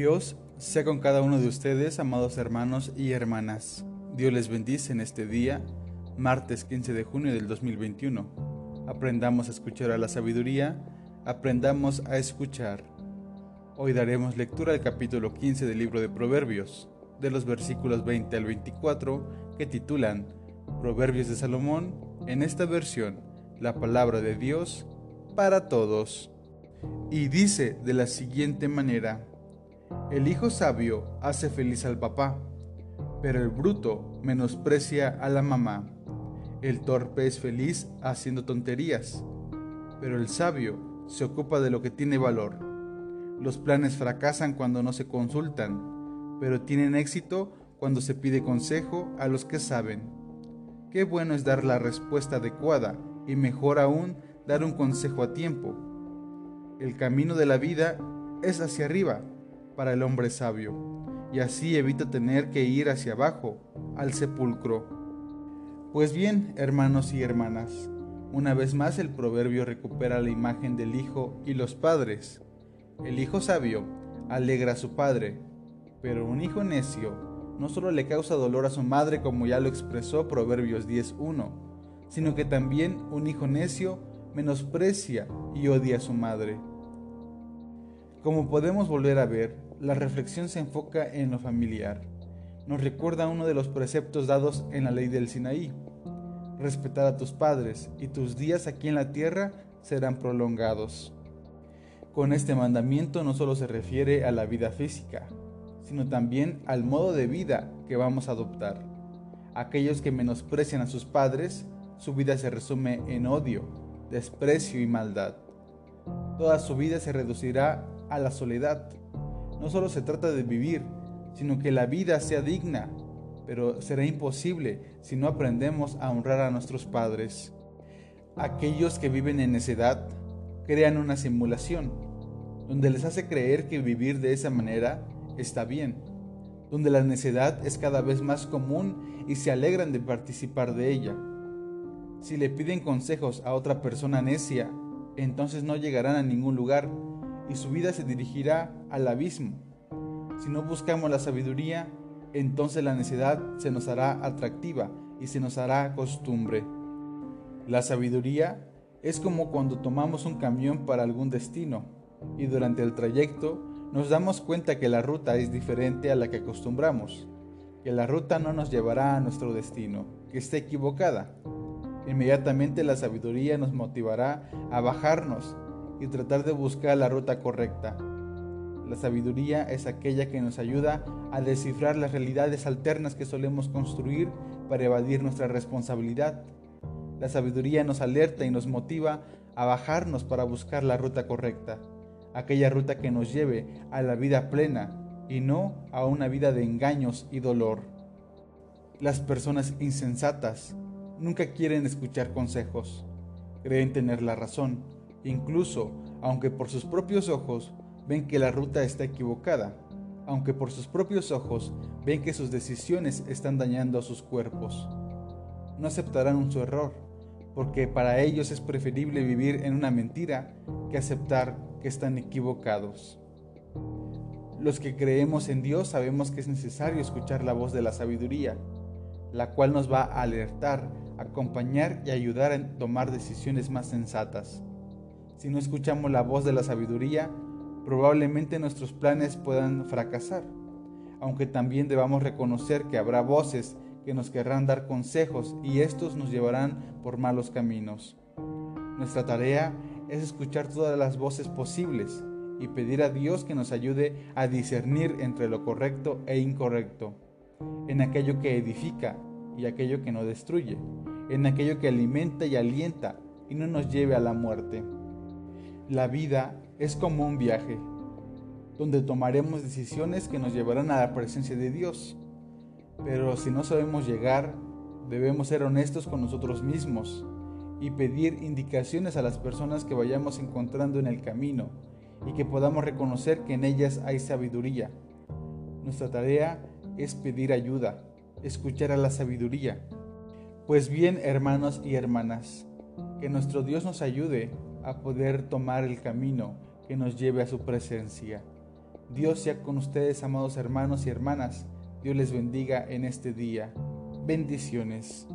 Dios sea con cada uno de ustedes, amados hermanos y hermanas. Dios les bendice en este día, martes 15 de junio del 2021. Aprendamos a escuchar a la sabiduría, aprendamos a escuchar. Hoy daremos lectura al capítulo 15 del libro de Proverbios, de los versículos 20 al 24, que titulan Proverbios de Salomón, en esta versión, la palabra de Dios para todos. Y dice de la siguiente manera, el hijo sabio hace feliz al papá, pero el bruto menosprecia a la mamá. El torpe es feliz haciendo tonterías, pero el sabio se ocupa de lo que tiene valor. Los planes fracasan cuando no se consultan, pero tienen éxito cuando se pide consejo a los que saben. Qué bueno es dar la respuesta adecuada y mejor aún dar un consejo a tiempo. El camino de la vida es hacia arriba para el hombre sabio, y así evita tener que ir hacia abajo, al sepulcro. Pues bien, hermanos y hermanas, una vez más el proverbio recupera la imagen del hijo y los padres. El hijo sabio alegra a su padre, pero un hijo necio no solo le causa dolor a su madre como ya lo expresó Proverbios 10.1, sino que también un hijo necio menosprecia y odia a su madre. Como podemos volver a ver, la reflexión se enfoca en lo familiar. Nos recuerda uno de los preceptos dados en la ley del Sinaí. Respetar a tus padres y tus días aquí en la tierra serán prolongados. Con este mandamiento no solo se refiere a la vida física, sino también al modo de vida que vamos a adoptar. Aquellos que menosprecian a sus padres, su vida se resume en odio, desprecio y maldad. Toda su vida se reducirá a la soledad. No solo se trata de vivir, sino que la vida sea digna, pero será imposible si no aprendemos a honrar a nuestros padres. Aquellos que viven en necedad crean una simulación, donde les hace creer que vivir de esa manera está bien, donde la necedad es cada vez más común y se alegran de participar de ella. Si le piden consejos a otra persona necia, entonces no llegarán a ningún lugar y su vida se dirigirá al abismo. Si no buscamos la sabiduría, entonces la necedad se nos hará atractiva y se nos hará costumbre. La sabiduría es como cuando tomamos un camión para algún destino y durante el trayecto nos damos cuenta que la ruta es diferente a la que acostumbramos, que la ruta no nos llevará a nuestro destino, que está equivocada. Inmediatamente la sabiduría nos motivará a bajarnos y tratar de buscar la ruta correcta. La sabiduría es aquella que nos ayuda a descifrar las realidades alternas que solemos construir para evadir nuestra responsabilidad. La sabiduría nos alerta y nos motiva a bajarnos para buscar la ruta correcta, aquella ruta que nos lleve a la vida plena y no a una vida de engaños y dolor. Las personas insensatas nunca quieren escuchar consejos, creen tener la razón incluso aunque por sus propios ojos ven que la ruta está equivocada, aunque por sus propios ojos ven que sus decisiones están dañando a sus cuerpos. No aceptarán su error, porque para ellos es preferible vivir en una mentira que aceptar que están equivocados. Los que creemos en Dios sabemos que es necesario escuchar la voz de la sabiduría, la cual nos va a alertar, acompañar y ayudar a tomar decisiones más sensatas. Si no escuchamos la voz de la sabiduría, probablemente nuestros planes puedan fracasar, aunque también debamos reconocer que habrá voces que nos querrán dar consejos y estos nos llevarán por malos caminos. Nuestra tarea es escuchar todas las voces posibles y pedir a Dios que nos ayude a discernir entre lo correcto e incorrecto, en aquello que edifica y aquello que no destruye, en aquello que alimenta y alienta y no nos lleve a la muerte. La vida es como un viaje, donde tomaremos decisiones que nos llevarán a la presencia de Dios. Pero si no sabemos llegar, debemos ser honestos con nosotros mismos y pedir indicaciones a las personas que vayamos encontrando en el camino y que podamos reconocer que en ellas hay sabiduría. Nuestra tarea es pedir ayuda, escuchar a la sabiduría. Pues bien, hermanos y hermanas, que nuestro Dios nos ayude a poder tomar el camino que nos lleve a su presencia. Dios sea con ustedes, amados hermanos y hermanas. Dios les bendiga en este día. Bendiciones.